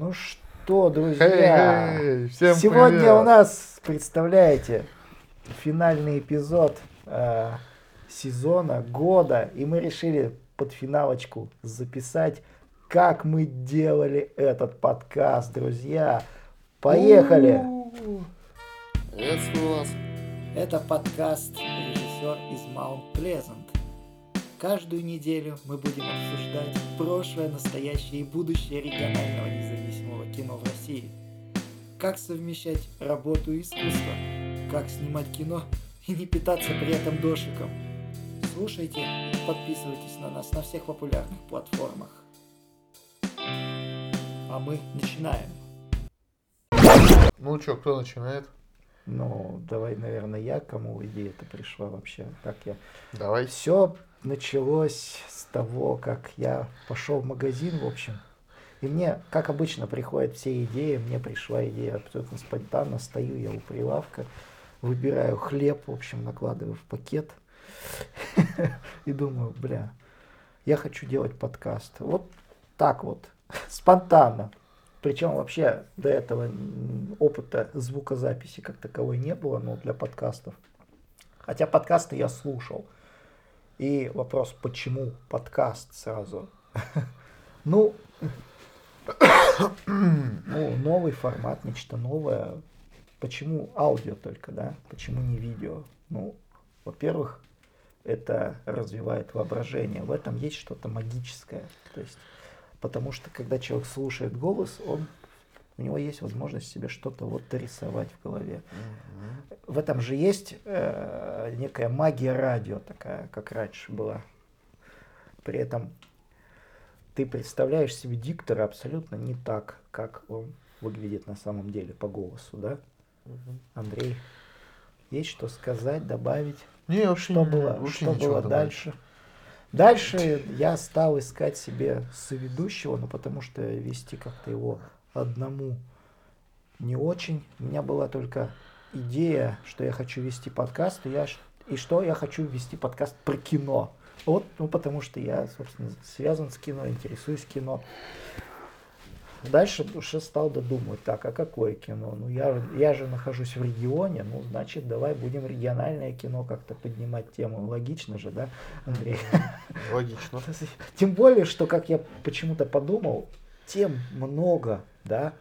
Ну что, друзья, Хей-хей, всем сегодня привет. у нас, представляете, финальный эпизод э, сезона, года, и мы решили под финалочку записать, как мы делали этот подкаст, друзья. Поехали! Приветствую вас. Это подкаст «Режиссер из Маунт Плезант». Каждую неделю мы будем обсуждать прошлое, настоящее и будущее регионального независимого кино в России. Как совмещать работу и искусство, как снимать кино и не питаться при этом дошиком. Слушайте и подписывайтесь на нас на всех популярных платформах. А мы начинаем. Ну что, кто начинает? Ну, давай, наверное, я, кому идея-то пришла вообще, как я Давай. Все началось с того, как я пошел в магазин, в общем. И мне, как обычно, приходят все идеи. Мне пришла идея абсолютно спонтанно. Стою я у прилавка, выбираю хлеб, в общем, накладываю в пакет. И думаю, бля, я хочу делать подкаст. Вот так вот, спонтанно. Причем вообще до этого опыта звукозаписи как таковой не было, но для подкастов. Хотя подкасты я слушал. И вопрос, почему подкаст сразу? Ну, ну, новый формат, нечто новое. Почему аудио только, да? Почему не видео? Ну, во-первых, это развивает воображение. В этом есть что-то магическое. То есть, потому что когда человек слушает голос, он у него есть возможность себе что-то вот дорисовать в голове. В этом же есть э, некая магия радио такая, как раньше была. При этом ты представляешь себе диктора абсолютно не так, как он выглядит на самом деле по голосу, да? Андрей, есть что сказать, добавить? Не, вообще, Что не- было, вообще что было добавить. дальше? Дальше я стал искать себе соведущего, ну потому что вести как-то его одному не очень. У меня была только идея, что я хочу вести подкаст, и, я, и что я хочу вести подкаст про кино. Вот, ну потому что я, собственно, связан с кино, интересуюсь кино. Дальше уже стал додумывать, так, а какое кино? Ну, я, я же нахожусь в регионе, ну, значит, давай будем региональное кино как-то поднимать тему. Логично же, да, Андрей? Логично. Тем более, что, как я почему-то подумал, тем много, да,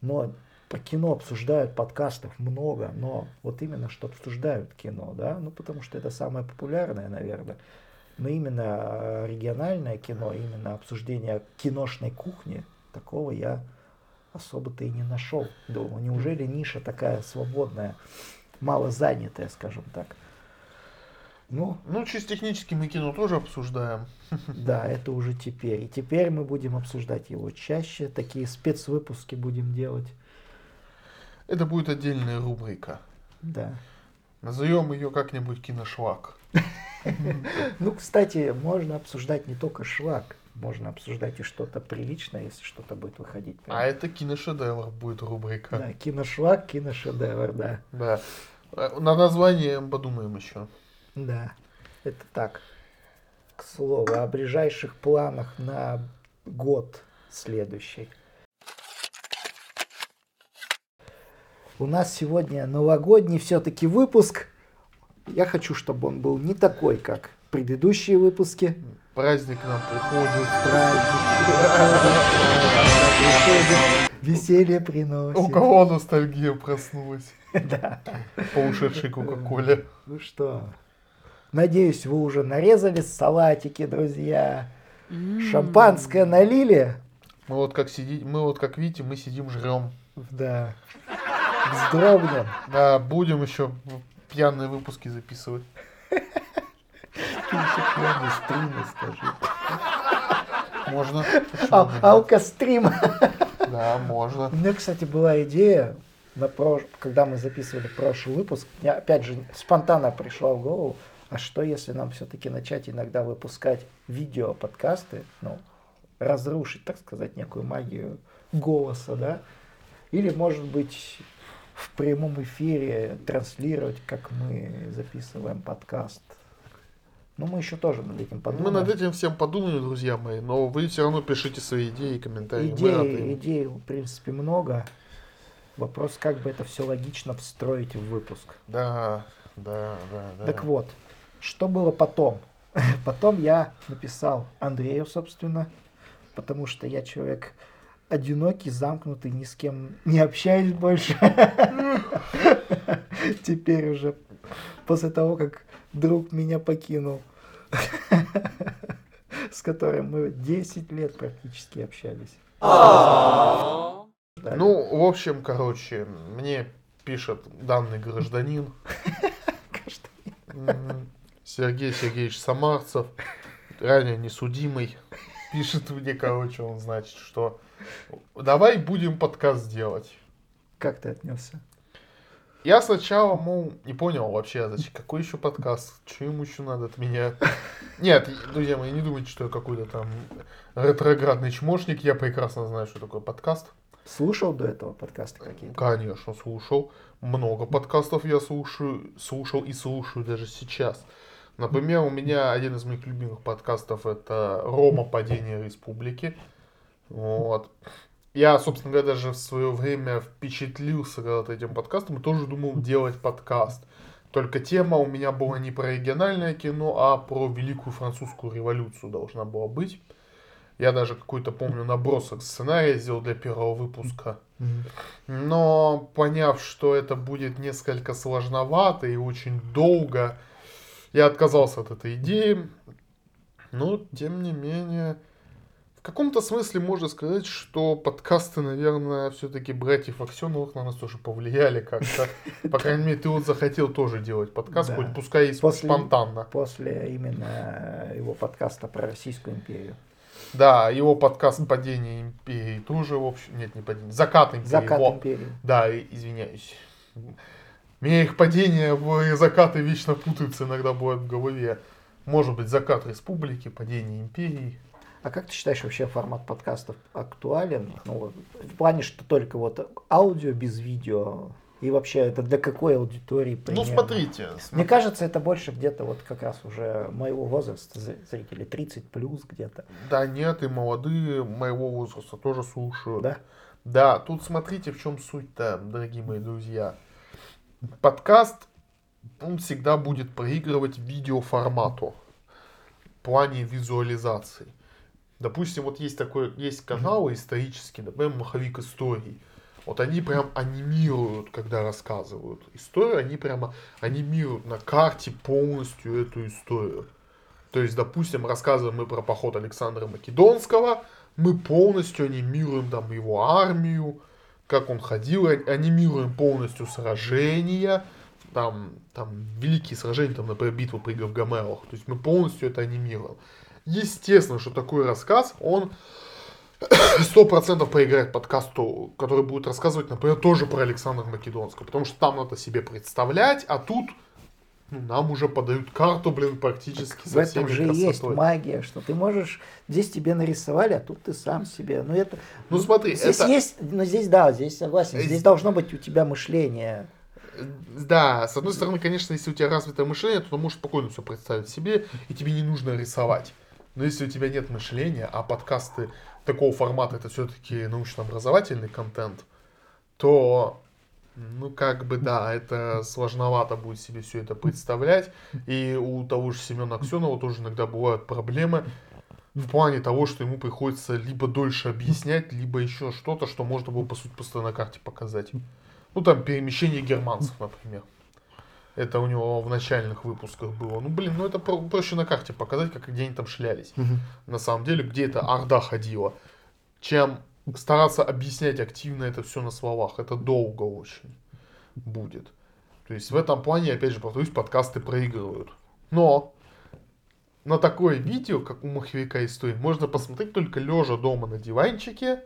но по кино обсуждают подкастов много, но вот именно что обсуждают кино, да, ну потому что это самое популярное, наверное. Но именно э, региональное кино, именно обсуждение киношной кухни, такого я особо-то и не нашел. Думаю, неужели ниша такая свободная, мало занятая, скажем так. Ну, Ну, чисто технически мы кино тоже обсуждаем. да, это уже теперь. И теперь мы будем обсуждать его чаще. Такие спецвыпуски будем делать. Это будет отдельная рубрика. Да. Назовем ее как-нибудь киношвак. Ну, кстати, можно обсуждать не только шлак. Можно обсуждать и что-то приличное, если что-то будет выходить. А это киношедевр будет рубрика. Да, киношлак, киношедевр, да. Да. Э, На название подумаем еще. Да, это так. К слову, о ближайших планах на год следующий. У нас сегодня новогодний все-таки выпуск. Я хочу, чтобы он был не такой, как предыдущие выпуски. Праздник нам приходит. Праздник веселье приносит. У кого ностальгия проснулась? Да. По ушедшей Кока-Коле. Ну что, надеюсь, вы уже нарезали салатики, друзья. Шампанское налили? Мы вот как сидим, мы вот как видите, мы сидим жрем. Да. Вздрогнем. Да, будем еще пьяные выпуски записывать. Ты еще пьяный стримы скажи. Можно? Нет? Алкострим. Да, можно. У меня, кстати, была идея, на прош- когда мы записывали прошлый выпуск, мне опять же спонтанно пришла в голову, а что если нам все-таки начать иногда выпускать видео-подкасты, ну, разрушить, так сказать, некую магию голоса, да? Или, может быть, в прямом эфире транслировать, как мы записываем подкаст. Ну, мы еще тоже над этим подумаем. Мы над этим всем подумаем, друзья мои, но вы все равно пишите свои идеи и комментарии. Идей, идей, в принципе, много. Вопрос, как бы это все логично встроить в выпуск. Да, да, да, да. Так вот, что было потом? Потом я написал Андрею, собственно, потому что я человек одинокий, замкнутый, ни с кем не общаюсь больше. Теперь уже после того, как друг меня покинул, с которым мы 10 лет практически общались. Ну, в общем, короче, мне пишет данный гражданин. Сергей Сергеевич Самарцев, ранее несудимый, пишет мне, короче, он значит, что давай будем подкаст делать. Как ты отнесся? Я сначала, мол, не понял вообще, зачем, какой еще подкаст, что ему еще надо от меня. Нет, друзья мои, не думайте, что я какой-то там ретроградный чмошник, я прекрасно знаю, что такое подкаст. Слушал до этого подкасты какие-то? Конечно, слушал. Много подкастов я слушаю, слушал и слушаю даже сейчас. Например, у меня один из моих любимых подкастов это Рома Падение Республики. Вот. Я, собственно говоря, даже в свое время впечатлился когда-то этим подкастом и тоже думал делать подкаст. Только тема у меня была не про региональное кино, а про Великую Французскую революцию должна была быть. Я даже какой-то, помню, набросок сценария сделал для первого выпуска. Но поняв, что это будет несколько сложновато и очень долго, я отказался от этой идеи. Но, тем не менее, в каком-то смысле можно сказать, что подкасты, наверное, все-таки братьев Аксеновых на нас тоже повлияли как-то. По крайней мере, ты вот захотел тоже делать подкаст, Да. хоть пускай и После- спонтанно. После именно его подкаста про Российскую империю. Да, его подкаст «Падение империи» тоже, в общем, нет, не «Падение», «Закат империи». Закат империи. Да, извиняюсь. Меня их падение в закаты вечно путаются иногда бывает в голове. Может быть, закат республики, падение империи. А как ты считаешь, вообще формат подкастов актуален? Ну, в плане, что только вот аудио без видео. И вообще, это для какой аудитории Ну, примерно? смотрите. Мне кажется, это больше где-то вот как раз уже моего возраста, зр- зрителей, 30 плюс где-то. Да нет, и молодые моего возраста тоже слушают. Да? Да, тут смотрите, в чем суть-то, дорогие мои друзья. Подкаст, он всегда будет проигрывать видеоформату в плане визуализации. Допустим, вот есть такой, есть каналы исторические, например, Маховик историй. Вот они прям анимируют, когда рассказывают историю, они прямо анимируют на карте полностью эту историю. То есть, допустим, рассказываем мы про поход Александра Македонского, мы полностью анимируем там его армию, как он ходил, анимируем полностью сражения, там, там великие сражения, там, например, битва при Гавгамелах. То есть мы полностью это анимируем. Естественно, что такой рассказ, он сто процентов проиграет подкасту, который будет рассказывать, например, тоже про Александра Македонского. Потому что там надо себе представлять, а тут нам уже подают карту, блин, практически В со этом же и есть красотой. магия, что ты можешь, здесь тебе нарисовали, а тут ты сам себе. Ну, это, Ну смотри, здесь это... есть, ну, здесь, да, здесь согласен, Э, здесь должно быть у тебя мышление. Да, с одной стороны, конечно, если у тебя развитое мышление, то ты можешь спокойно все представить себе, и тебе не нужно рисовать. Но если у тебя нет мышления, а подкасты такого формата это все-таки научно-образовательный контент, то, ну, как бы, да, это сложновато будет себе все это представлять. И у того же Семена Аксенова тоже иногда бывают проблемы в плане того, что ему приходится либо дольше объяснять, либо еще что-то, что можно было, по сути, просто на карте показать. Ну, там, перемещение германцев, например. Это у него в начальных выпусках было. Ну, блин, ну это про- проще на карте показать, как где они там шлялись. На самом деле, где эта орда ходила. Чем стараться объяснять активно это все на словах. Это долго очень будет. То есть в этом плане, опять же, повторюсь, подкасты проигрывают. Но на такое видео, как у Маховика истории, можно посмотреть только лежа дома на диванчике,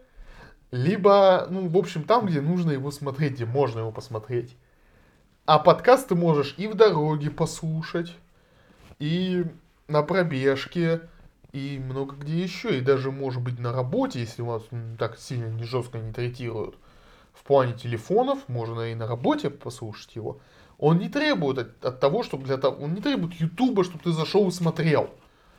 либо, ну, в общем, там, где нужно его смотреть, где можно его посмотреть. А подкаст ты можешь и в дороге послушать, и на пробежке, и много где еще, и даже, может быть, на работе, если вас так сильно не жестко не третируют. В плане телефонов можно и на работе послушать его. Он не требует от, от того, чтобы для того, он не требует Ютуба, чтобы ты зашел и смотрел.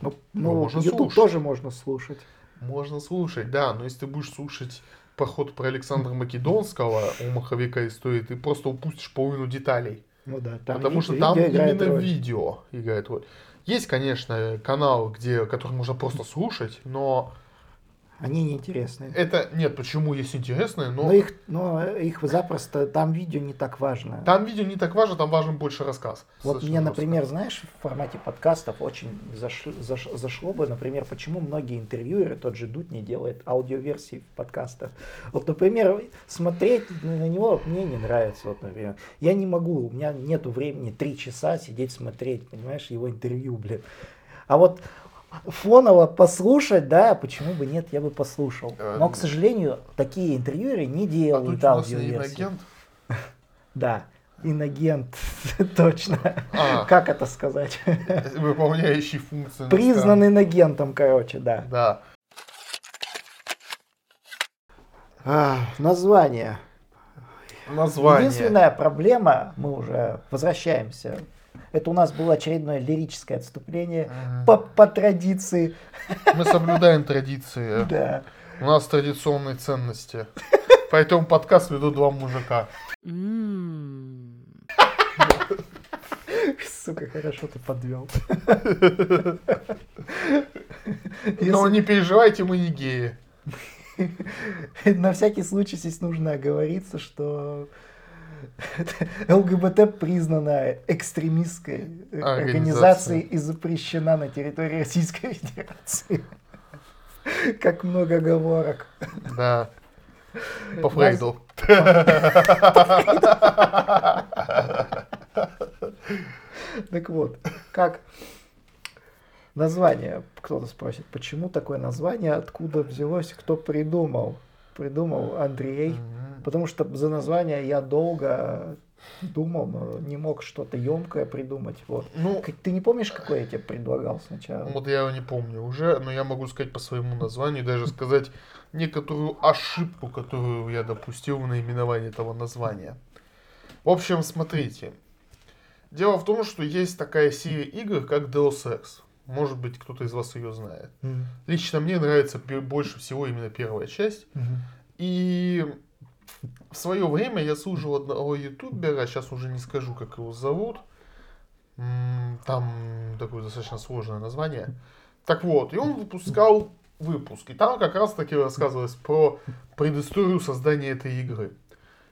Ну, Ну, можно YouTube слушать. тоже можно слушать. Можно слушать, да, но если ты будешь слушать поход про Александра Македонского у маховика истории, ты просто упустишь половину деталей. Ну да, там потому что там именно роль. видео играет роль. Есть, конечно, канал, где, который можно просто слушать, но Они неинтересные. это нет, почему есть интересное, но Но их, но их запросто, там видео не так важно. там видео не так важно, там важен больше рассказ. Вот мне, например, знаешь, в формате подкастов очень заш- заш- зашло бы, например, почему многие интервьюеры, тот же Дудь, не делает аудиоверсии в подкастах. Вот, например, смотреть на него мне не нравится, вот, например. Я не могу, у меня нету времени три часа сидеть смотреть, понимаешь, его интервью, блин. А вот фоново послушать, да, почему бы нет, я бы послушал. Но, к сожалению, такие интервьюеры не а тут делают не аудиоверсии. Да, инагент, точно. А, Как это сказать? выполняющий функцию. Признан инагентом, короче, да. Да. А, название. Название. Единственная проблема, мы уже возвращаемся. Это у нас было очередное лирическое отступление по, по традиции. Мы соблюдаем традиции. Да. У нас традиционные ценности. Поэтому подкаст ведут два мужика. Сука, хорошо ты подвел. Но не переживайте, мы не геи. На всякий случай здесь нужно оговориться, что ЛГБТ признана экстремистской Организацией. организацией и запрещена на территории Российской Федерации. Как много оговорок. Да. По Фрейду. Так вот, как название, кто-то спросит, почему такое название, откуда взялось, кто придумал? Придумал Андрей. Мгм. Потому что за название я долго думал, но не мог что-то емкое придумать. Вот. Ну, Ты не помнишь, какой я тебе предлагал сначала? вот я его не помню уже, но я могу сказать по своему названию, даже сказать некоторую ошибку, которую я допустил в наименовании этого названия. В общем, смотрите. Дело в том, что есть такая серия игр, как Deus Ex. Может быть, кто-то из вас ее знает. Мгм. Лично мне нравится больше всего именно первая часть. Мгм. И в свое время я слушал одного ютубера, сейчас уже не скажу, как его зовут. Там такое достаточно сложное название. Так вот, и он выпускал выпуск. И там как раз таки рассказывалось про предысторию создания этой игры.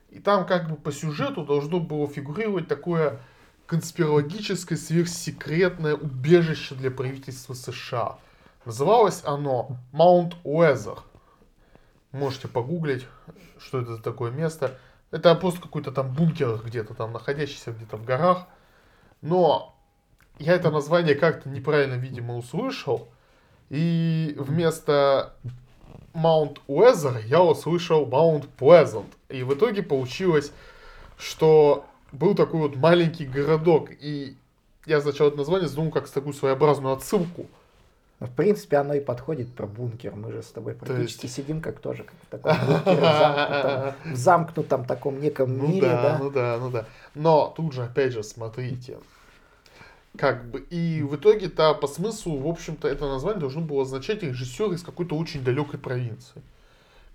И там как бы по сюжету должно было фигурировать такое конспирологическое сверхсекретное убежище для правительства США. Называлось оно Маунт Уэзер. Можете погуглить, что это за такое место. Это просто какой-то там бункер где-то там, находящийся где-то в горах. Но я это название как-то неправильно, видимо, услышал. И вместо Маунт Уэзер я услышал Маунт Плезант. И в итоге получилось, что был такой вот маленький городок. И я сначала это название задумал как такую своеобразную отсылку. В принципе, оно и подходит про бункер. Мы же с тобой практически есть- сидим как тоже как в таком бункере, в замкнутом, в замкнутом таком неком Ну мире, да, да? ну да, ну да. Но тут же, опять же, смотрите. Как бы, и в итоге-то по смыслу, в общем-то, это название должно было означать режиссер из какой-то очень далекой провинции,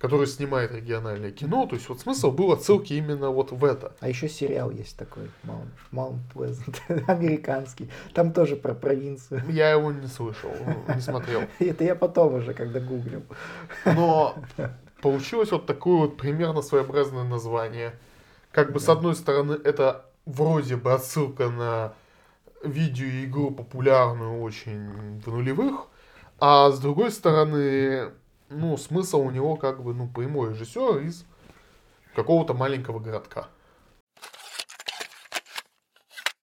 который снимает региональное кино. То есть вот смысл был отсылки именно вот в это. А еще сериал есть такой, Mount, Mount Pleasant, американский. Там тоже про провинцию. Я его не слышал, не смотрел. Это я потом уже, когда гуглил. Но получилось вот такое вот примерно своеобразное название. Как бы с одной стороны это вроде бы отсылка на видеоигру популярную очень в нулевых, а с другой стороны, ну, смысл у него как бы, ну, прямой режиссер из какого-то маленького городка.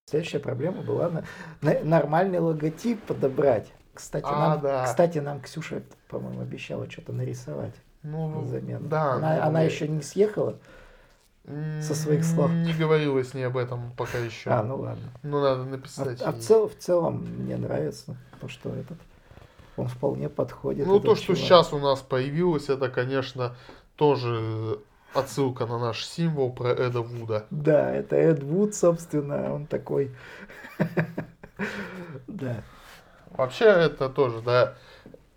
Следующая проблема была на, на- нормальный логотип подобрать. Кстати, А, нам, да. кстати, нам Ксюша, по-моему, обещала что-то нарисовать Ну, взамен. да. Она, ну, она еще не съехала. со своих слов. Не говорила с ней об этом пока еще. А, ну ладно. Ну, надо А, написать. а в, ей. цел- в целом мне нравится то, что этот он вполне подходит. Ну, то, что чувак. сейчас у нас появилось, это, конечно, тоже отсылка на наш символ про Эда Вуда. Да, это Эд Вуд, собственно, он такой. Да. Вообще это тоже, да,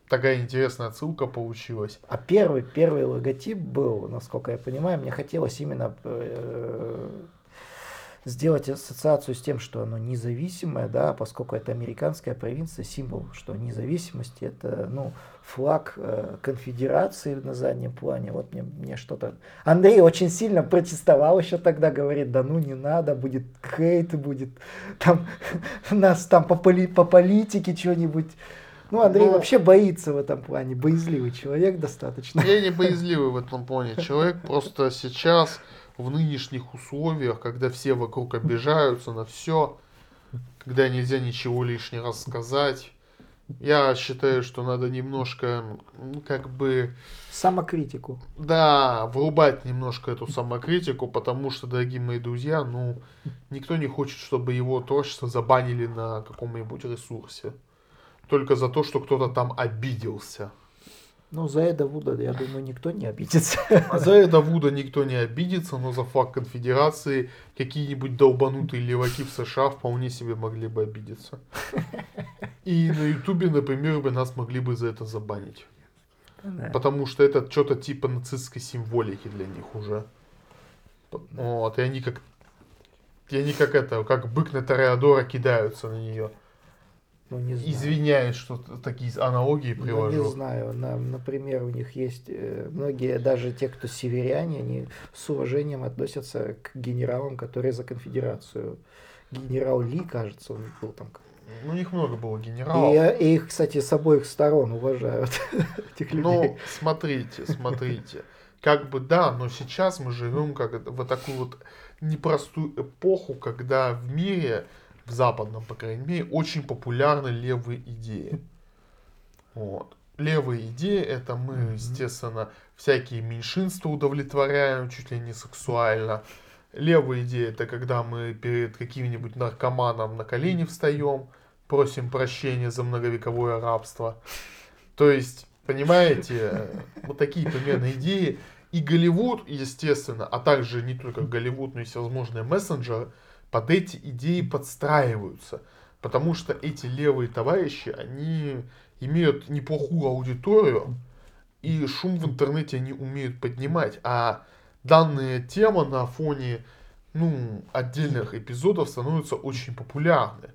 такая интересная отсылка получилась. А первый, первый логотип был, насколько я понимаю, мне хотелось именно э, сделать ассоциацию с тем, что оно независимое, да, поскольку это американская провинция, символ, что независимости это, ну, флаг э, конфедерации на заднем плане. Вот мне, мне что-то... Андрей очень сильно протестовал еще тогда, говорит, да ну не надо, будет хейт, будет там нас там по, поли, по политике что-нибудь. Ну, Андрей ну, вообще боится в этом плане, боязливый человек достаточно. Я не боязливый в этом плане человек, просто сейчас в нынешних условиях, когда все вокруг обижаются на все, когда нельзя ничего лишнего рассказать, я считаю, что надо немножко, как бы... Самокритику. Да, врубать немножко эту самокритику, потому что, дорогие мои друзья, ну, никто не хочет, чтобы его творчество забанили на каком-нибудь ресурсе. Только за то, что кто-то там обиделся. Ну, за Эда Вуда, я думаю, никто не обидится. А за Эда Вуда никто не обидится, но за факт конфедерации какие-нибудь долбанутые леваки в США вполне себе могли бы обидеться. И на Ютубе, например, бы нас могли бы за это забанить. Да. Потому что это что-то типа нацистской символики для них уже. Вот, и они как и они как это, как бык на Тореадора кидаются на нее. Ну, не знаю. Извиняюсь, что такие аналогии привожу. Ну, не знаю. На, например, у них есть э, многие, даже те, кто северяне, они с уважением относятся к генералам, которые за конфедерацию. Генерал Ли, кажется, он был там. Ну, у них много было генералов. И, и их, кстати, с обоих сторон уважают этих людей. Ну, смотрите, смотрите. Как бы да, но сейчас мы живем как в такую вот непростую эпоху, когда в мире в западном, по крайней мере, очень популярны левые идеи. Вот. Левые идеи это мы, mm-hmm. естественно, всякие меньшинства удовлетворяем, чуть ли не сексуально. Левые идеи это когда мы перед каким-нибудь наркоманом на колени встаем, просим прощения за многовековое рабство. То есть, понимаете, вот такие примерно идеи. И Голливуд, естественно, а также не только Голливуд, но и всевозможные мессенджеры – под эти идеи подстраиваются. Потому что эти левые товарищи, они имеют неплохую аудиторию, и шум в интернете они умеют поднимать. А данная тема на фоне ну, отдельных эпизодов становится очень популярны.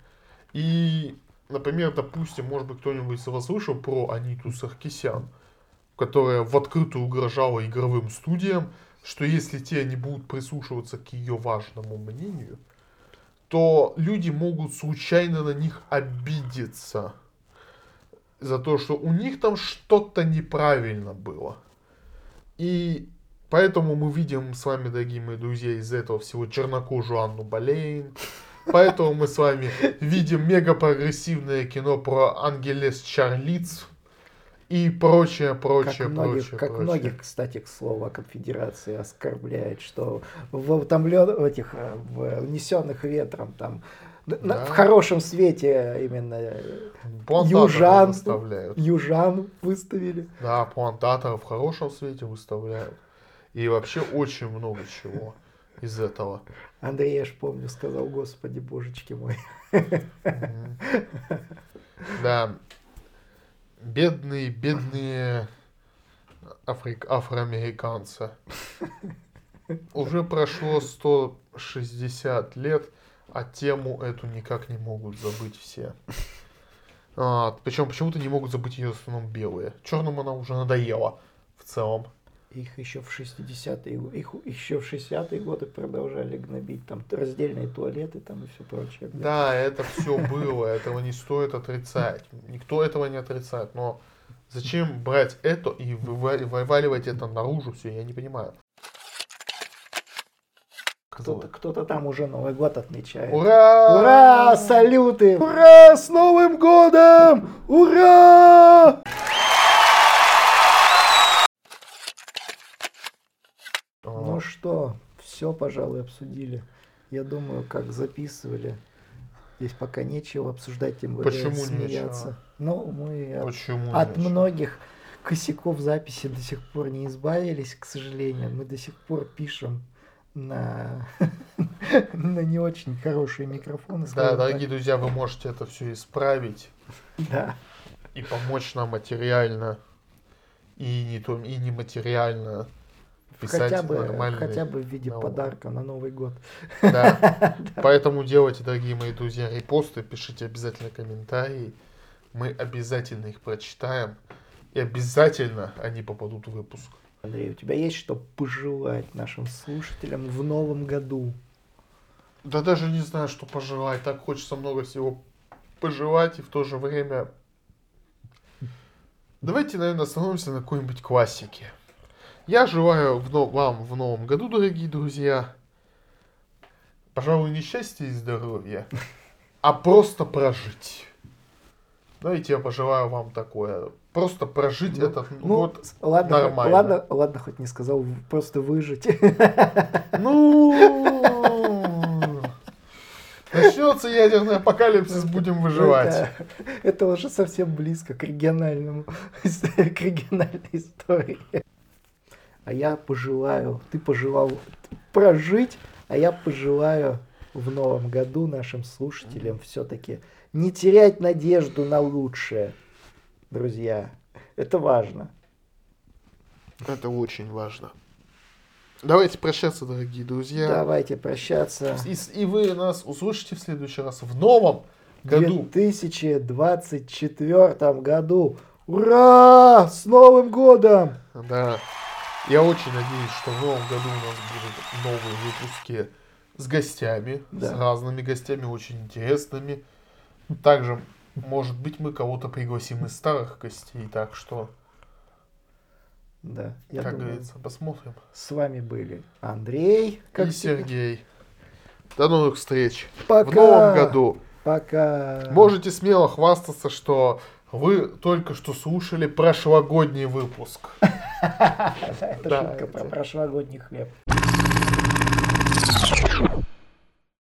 И, например, допустим, может быть, кто-нибудь слышал про Аниту Саркисян, которая в открытую угрожала игровым студиям, что если те не будут прислушиваться к ее важному мнению, то люди могут случайно на них обидеться за то, что у них там что-то неправильно было. И поэтому мы видим с вами, дорогие мои друзья, из этого всего чернокожую Анну Болейн. Поэтому мы с вами видим мега прогрессивное кино про Ангелес Чарлиц и прочее, прочее, как многих, прочее. Как прочее. многих, кстати, к слову, о конфедерации оскорбляет, что в утомлен, в этих э, в унесенных ветром там да. в хорошем свете именно южан, южан выставили. Да, плантаторов в хорошем свете выставляют. И вообще очень много чего из этого. Андрей, я ж помню, сказал, господи, божечки мой. Да, бедные, бедные африк, афроамериканцы. Уже прошло 160 лет, а тему эту никак не могут забыть все. А, причем почему-то не могут забыть ее в основном белые. Черным она уже надоела в целом. Их еще в 60-е, их еще в 60-е годы продолжали гнобить, там раздельные туалеты там и все прочее. Да, это все было, этого не стоит отрицать. Никто этого не отрицает, но зачем брать это и вываливать это наружу все, я не понимаю. Кто-то, кто-то там уже Новый год отмечает. Ура! Ура! Салюты! Ура! С Новым годом! Ура! Ну что, все, пожалуй, обсудили. Я думаю, как записывали. Здесь пока нечего обсуждать, тем более Почему смеяться. Нечего? Ну, мы Почему от, от многих косяков записи до сих пор не избавились, к сожалению. Мы до сих пор пишем на, на не очень хорошие микрофоны. Да, скажем так. дорогие друзья, вы можете это все исправить Да. и помочь нам материально и не то и нематериально писать Хотя бы, хотя бы в виде налог. подарка на Новый год. Да. Поэтому делайте, дорогие мои друзья, репосты, пишите обязательно комментарии. Мы обязательно их прочитаем. И обязательно они попадут в выпуск. Андрей, у тебя есть что пожелать нашим слушателям в новом году? Да даже не знаю, что пожелать. Так хочется много всего пожелать и в то же время... Давайте, наверное, остановимся на какой-нибудь классике. Я желаю в вам в новом году, дорогие друзья, пожалуй, не счастья и здоровья, а просто прожить. Давайте я пожелаю вам такое. Просто прожить Ну, этот Ну, год. ладно, нормально. ладно, ладно, хоть не сказал, просто выжить. Ну... Начнется ядерный апокалипсис, будем выживать. Это уже совсем близко к региональному, к региональной истории. А я пожелаю, ты пожелал прожить, а я пожелаю в новом году нашим слушателям все-таки не терять надежду на лучшее, друзья. Это важно. Это очень важно. Давайте прощаться, дорогие друзья. Давайте прощаться. И, и вы нас услышите в следующий раз в новом В году. 2024 году. Ура! С Новым годом! Да. Я очень надеюсь, что в новом году у нас будут новые выпуски с гостями, Да. с разными гостями, очень интересными. Также, может быть, мы кого-то пригласим из старых гостей, так что, Да, я как думаю, говорится, посмотрим. с вами были Андрей, как и всегда. Сергей. До новых встреч Пока. в новом году. Пока. Можете смело хвастаться, что вы только что слушали прошлогодний выпуск. Это шутка про прошлогодний хлеб.